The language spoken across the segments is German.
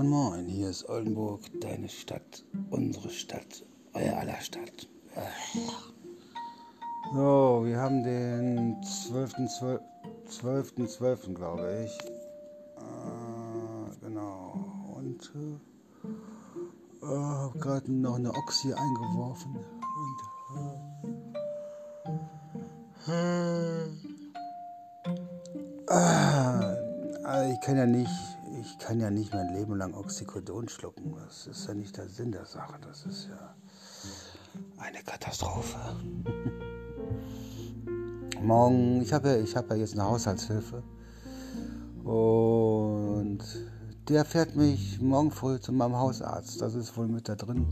Moin Moin, hier ist Oldenburg, deine Stadt, unsere Stadt, euer aller Stadt. So, wir haben den 12.12., 12. 12. glaube ich. Äh, genau. Und äh, habe gerade noch eine Oxy eingeworfen. Und, äh, äh, ich kann ja nicht ich kann ja nicht mein Leben lang Oxycodon schlucken. Das ist ja nicht der Sinn der Sache. Das ist ja eine Katastrophe. Morgen, ich habe ja, hab ja jetzt eine Haushaltshilfe. Und der fährt mich morgen früh zu meinem Hausarzt. Das ist wohl mit da drin.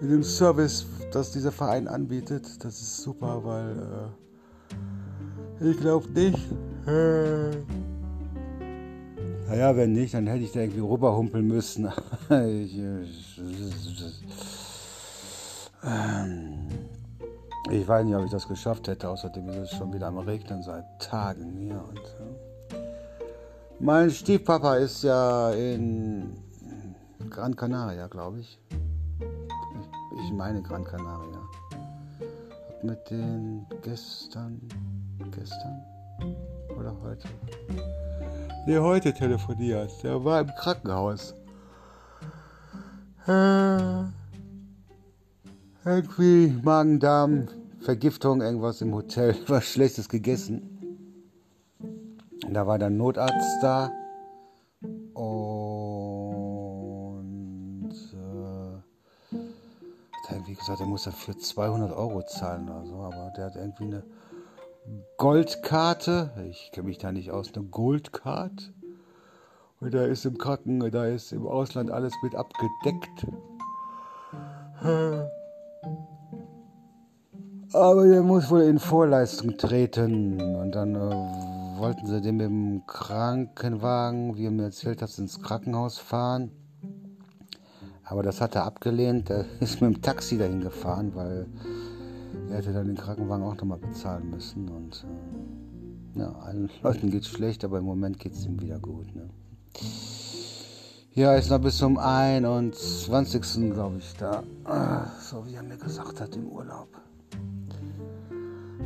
In dem Service, das dieser Verein anbietet. Das ist super, weil äh, ich glaube nicht. Äh, naja, wenn nicht, dann hätte ich da irgendwie rüberhumpeln müssen. ich, ähm, ich weiß nicht, ob ich das geschafft hätte. Außerdem ist es schon wieder am Regnen seit Tagen hier. Und. Mein Stiefpapa ist ja in Gran Canaria, glaube ich. ich. Meine Gran Canaria. Mit den gestern, gestern oder heute der heute telefoniert. Der war im Krankenhaus. Äh, irgendwie Magen-Darm, Vergiftung, irgendwas im Hotel, was Schlechtes gegessen. Da war der Notarzt da und äh, hat irgendwie gesagt, er muss dafür 200 Euro zahlen oder so, aber der hat irgendwie eine Goldkarte. Ich kenne mich da nicht aus. Eine Goldcard. Und da ist im Kranken, da ist im Ausland alles mit abgedeckt. Aber der muss wohl in Vorleistung treten. Und dann äh, wollten sie den mit dem Krankenwagen, wie er mir erzählt hat, ins Krankenhaus fahren. Aber das hat er abgelehnt. Er ist mit dem Taxi dahin gefahren, weil er hätte dann den Krankenwagen auch nochmal bezahlen müssen. Und äh, ja, allen Leuten geht es schlecht, aber im Moment geht es ihm wieder gut. Ne? Ja, ist noch bis zum 21. glaube ich da. So wie er mir gesagt hat im Urlaub.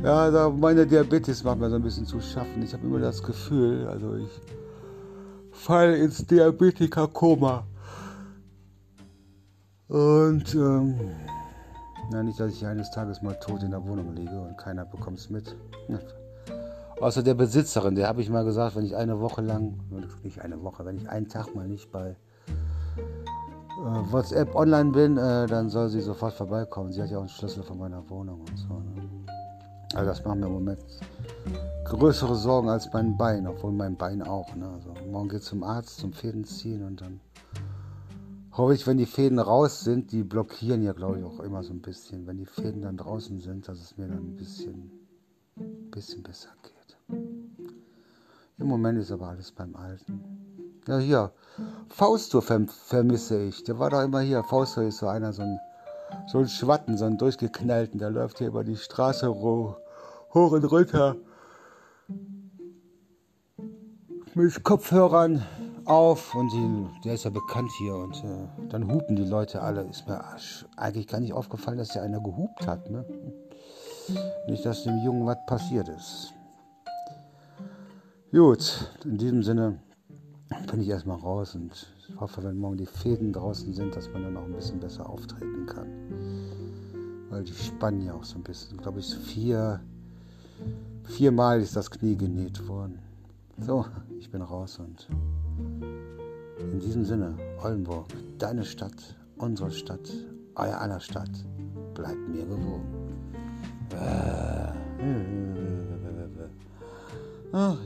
Ja, da meine Diabetes macht mir so ein bisschen zu schaffen. Ich habe immer das Gefühl, also ich falle ins Diabetiker-Koma. Und ähm, na, nicht, dass ich eines Tages mal tot in der Wohnung liege und keiner bekommt es mit. Außer der Besitzerin, der habe ich mal gesagt, wenn ich eine Woche lang, nicht eine Woche, wenn ich einen Tag mal nicht bei äh, WhatsApp online bin, äh, dann soll sie sofort vorbeikommen. Sie hat ja auch einen Schlüssel von meiner Wohnung und so. Ne? Also das macht mir im Moment größere Sorgen als mein Bein, obwohl mein Bein auch. Ne? Also morgen geht zum Arzt zum Fäden ziehen und dann hoffe ich, wenn die Fäden raus sind, die blockieren ja, glaube ich, auch immer so ein bisschen. Wenn die Fäden dann draußen sind, dass es mir dann ein bisschen, bisschen besser geht. Im Moment ist aber alles beim Alten. Ja, hier, Fausto verm vermisse ich. Der war doch immer hier. Fausto ist so einer, so ein, so ein Schwatten, so ein durchgeknallten. Der läuft hier über die Straße hoch und runter. Mit Kopfhörern auf und die, der ist ja bekannt hier und äh, dann hupen die Leute alle. Ist mir eigentlich gar nicht aufgefallen, dass ja einer gehupt hat. Ne? Nicht, dass dem Jungen was passiert ist. Gut, in diesem Sinne bin ich erstmal raus und ich hoffe, wenn morgen die Fäden draußen sind, dass man dann auch ein bisschen besser auftreten kann. Weil die spannen ja auch so ein bisschen. Glaube ich, vier, viermal ist das Knie genäht worden. So, ich bin raus und in diesem Sinne, Oldenburg, deine Stadt, unsere Stadt, euer aller Stadt, bleibt mir gewogen. Ach